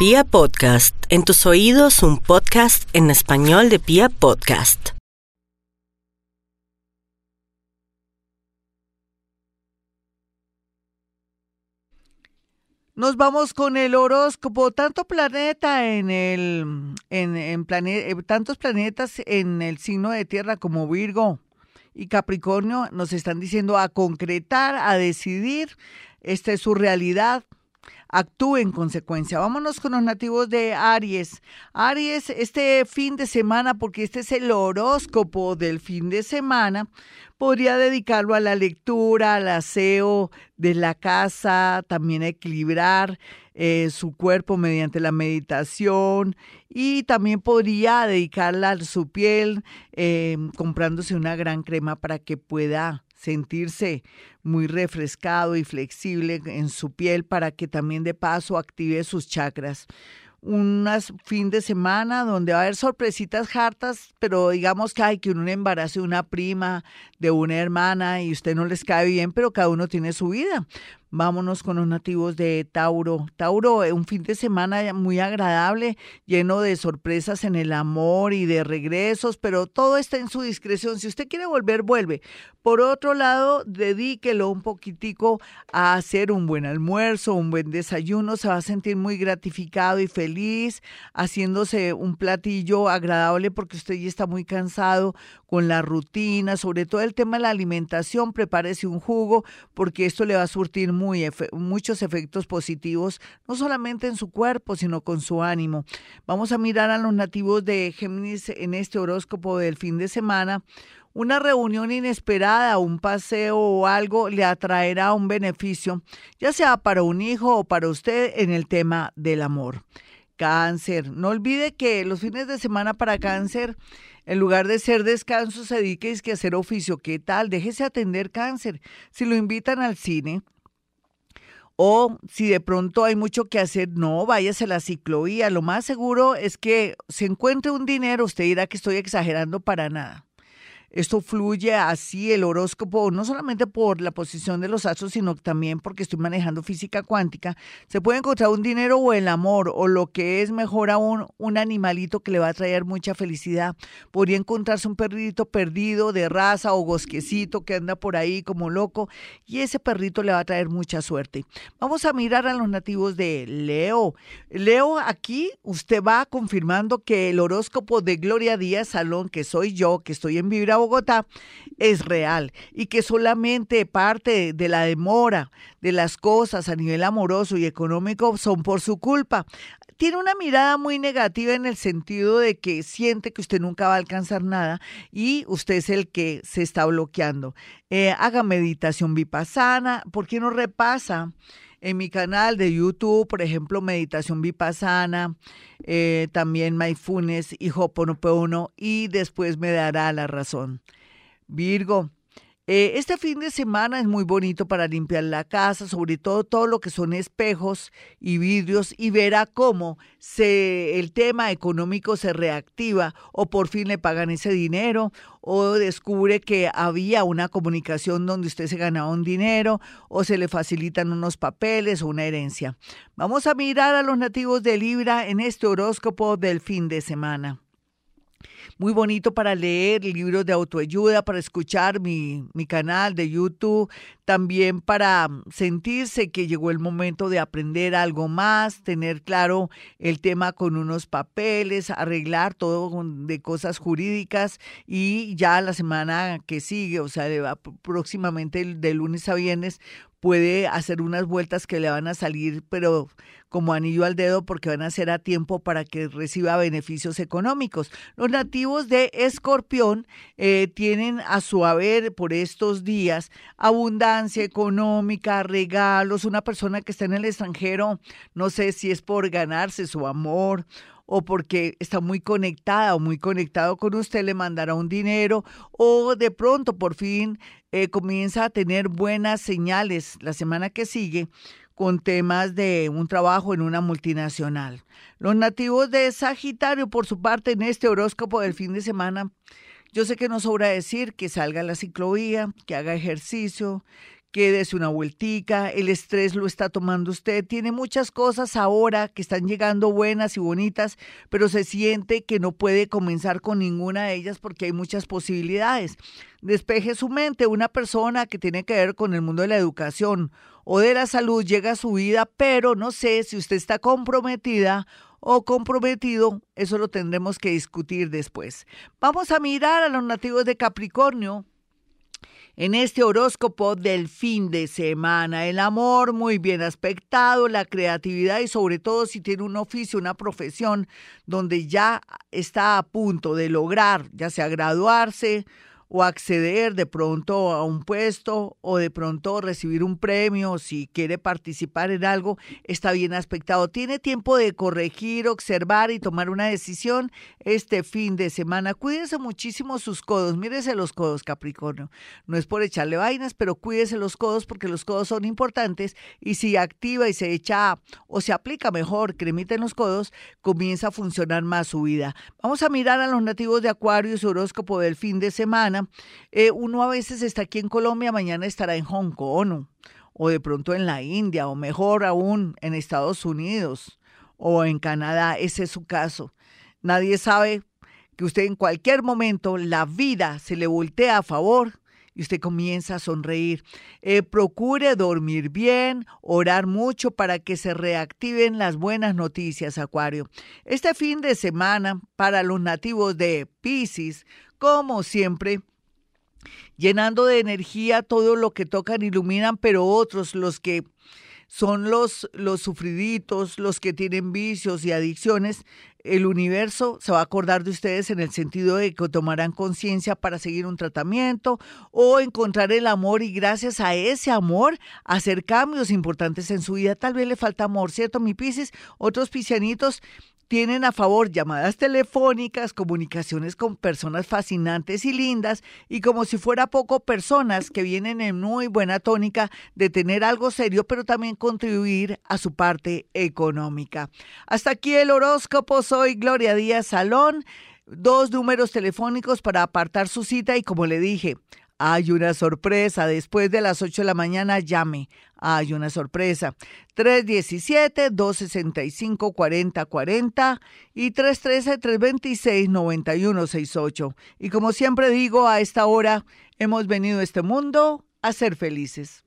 Pia Podcast, en tus oídos un podcast en español de Pia Podcast. Nos vamos con el horóscopo, tanto planeta en el en, en plane- eh, tantos planetas en el signo de Tierra como Virgo y Capricornio nos están diciendo a concretar, a decidir, esta es su realidad. Actúe en consecuencia. Vámonos con los nativos de Aries. Aries, este fin de semana, porque este es el horóscopo del fin de semana, podría dedicarlo a la lectura, al aseo de la casa, también a equilibrar eh, su cuerpo mediante la meditación y también podría dedicarla a su piel eh, comprándose una gran crema para que pueda sentirse muy refrescado y flexible en su piel para que también de paso active sus chakras. Un fin de semana donde va a haber sorpresitas hartas, pero digamos que hay que un embarazo de una prima, de una hermana y usted no les cae bien, pero cada uno tiene su vida. Vámonos con los nativos de Tauro. Tauro, eh, un fin de semana muy agradable, lleno de sorpresas en el amor y de regresos, pero todo está en su discreción. Si usted quiere volver, vuelve. Por otro lado, dedíquelo un poquitico a hacer un buen almuerzo, un buen desayuno. Se va a sentir muy gratificado y feliz haciéndose un platillo agradable porque usted ya está muy cansado con la rutina, sobre todo el tema de la alimentación. Prepárese un jugo porque esto le va a surtir muchos efectos positivos, no solamente en su cuerpo, sino con su ánimo. Vamos a mirar a los nativos de Géminis en este horóscopo del fin de semana. Una reunión inesperada, un paseo o algo le atraerá un beneficio, ya sea para un hijo o para usted en el tema del amor. Cáncer. No olvide que los fines de semana para cáncer, en lugar de ser descanso, se dedique a hacer oficio. ¿Qué tal? Déjese atender cáncer. Si lo invitan al cine, o si de pronto hay mucho que hacer, no, váyase a la ciclovía. Lo más seguro es que se encuentre un dinero, usted dirá que estoy exagerando para nada. Esto fluye así el horóscopo, no solamente por la posición de los astros, sino también porque estoy manejando física cuántica. Se puede encontrar un dinero o el amor, o lo que es mejor aún, un animalito que le va a traer mucha felicidad. Podría encontrarse un perrito perdido de raza o bosquecito que anda por ahí como loco, y ese perrito le va a traer mucha suerte. Vamos a mirar a los nativos de Leo. Leo, aquí usted va confirmando que el horóscopo de Gloria Díaz Salón, que soy yo, que estoy en Vibra Bogotá es real y que solamente parte de la demora de las cosas a nivel amoroso y económico son por su culpa. Tiene una mirada muy negativa en el sentido de que siente que usted nunca va a alcanzar nada y usted es el que se está bloqueando. Eh, haga meditación vipassana, ¿por qué no repasa? En mi canal de YouTube, por ejemplo, Meditación Vipassana, eh, también Mindfulness y Hoponopono, y después me dará la razón. Virgo, eh, este fin de semana es muy bonito para limpiar la casa, sobre todo todo lo que son espejos y vidrios, y verá cómo se, el tema económico se reactiva o por fin le pagan ese dinero o descubre que había una comunicación donde usted se ganaba un dinero o se le facilitan unos papeles o una herencia. Vamos a mirar a los nativos de Libra en este horóscopo del fin de semana muy bonito para leer libros de autoayuda, para escuchar mi, mi, canal de YouTube, también para sentirse que llegó el momento de aprender algo más, tener claro el tema con unos papeles, arreglar todo de cosas jurídicas y ya la semana que sigue, o sea, próximamente de lunes a viernes, puede hacer unas vueltas que le van a salir, pero como anillo al dedo, porque van a ser a tiempo para que reciba beneficios económicos. Los nativos de Escorpión eh, tienen a su haber por estos días abundancia económica, regalos, una persona que está en el extranjero, no sé si es por ganarse su amor o porque está muy conectada o muy conectado con usted, le mandará un dinero o de pronto por fin eh, comienza a tener buenas señales la semana que sigue con temas de un trabajo en una multinacional. Los nativos de Sagitario, por su parte, en este horóscopo del fin de semana, yo sé que no sobra decir que salga a la ciclovía, que haga ejercicio, quédese una vueltica, el estrés lo está tomando usted, tiene muchas cosas ahora que están llegando buenas y bonitas, pero se siente que no puede comenzar con ninguna de ellas porque hay muchas posibilidades. Despeje su mente, una persona que tiene que ver con el mundo de la educación o de la salud llega a su vida, pero no sé si usted está comprometida o comprometido, eso lo tendremos que discutir después. Vamos a mirar a los nativos de Capricornio en este horóscopo del fin de semana. El amor muy bien aspectado, la creatividad y sobre todo si tiene un oficio, una profesión donde ya está a punto de lograr, ya sea graduarse o acceder de pronto a un puesto o de pronto recibir un premio, si quiere participar en algo, está bien aspectado. Tiene tiempo de corregir, observar y tomar una decisión este fin de semana. Cuídese muchísimo sus codos, mírese los codos, Capricornio. No es por echarle vainas, pero cuídese los codos porque los codos son importantes y si activa y se echa o se aplica mejor cremita en los codos, comienza a funcionar más su vida. Vamos a mirar a los nativos de Acuario, su horóscopo del fin de semana. Eh, uno a veces está aquí en Colombia, mañana estará en Hong Kong o de pronto en la India o mejor aún en Estados Unidos o en Canadá. Ese es su caso. Nadie sabe que usted en cualquier momento la vida se le voltea a favor y usted comienza a sonreír. Eh, procure dormir bien, orar mucho para que se reactiven las buenas noticias, Acuario. Este fin de semana, para los nativos de Pisces, como siempre, llenando de energía todo lo que tocan, iluminan, pero otros, los que son los, los sufriditos, los que tienen vicios y adicciones, el universo se va a acordar de ustedes en el sentido de que tomarán conciencia para seguir un tratamiento o encontrar el amor y gracias a ese amor hacer cambios importantes en su vida. Tal vez le falta amor, ¿cierto, mi Piscis? Otros piscianitos tienen a favor llamadas telefónicas, comunicaciones con personas fascinantes y lindas y como si fuera poco personas que vienen en muy buena tónica de tener algo serio pero también contribuir a su parte económica. Hasta aquí el horóscopo, soy Gloria Díaz Salón, dos números telefónicos para apartar su cita y como le dije, hay una sorpresa. Después de las 8 de la mañana, llame. Hay una sorpresa. 317-265-4040 y 313-326-9168. Y como siempre digo, a esta hora hemos venido a este mundo a ser felices.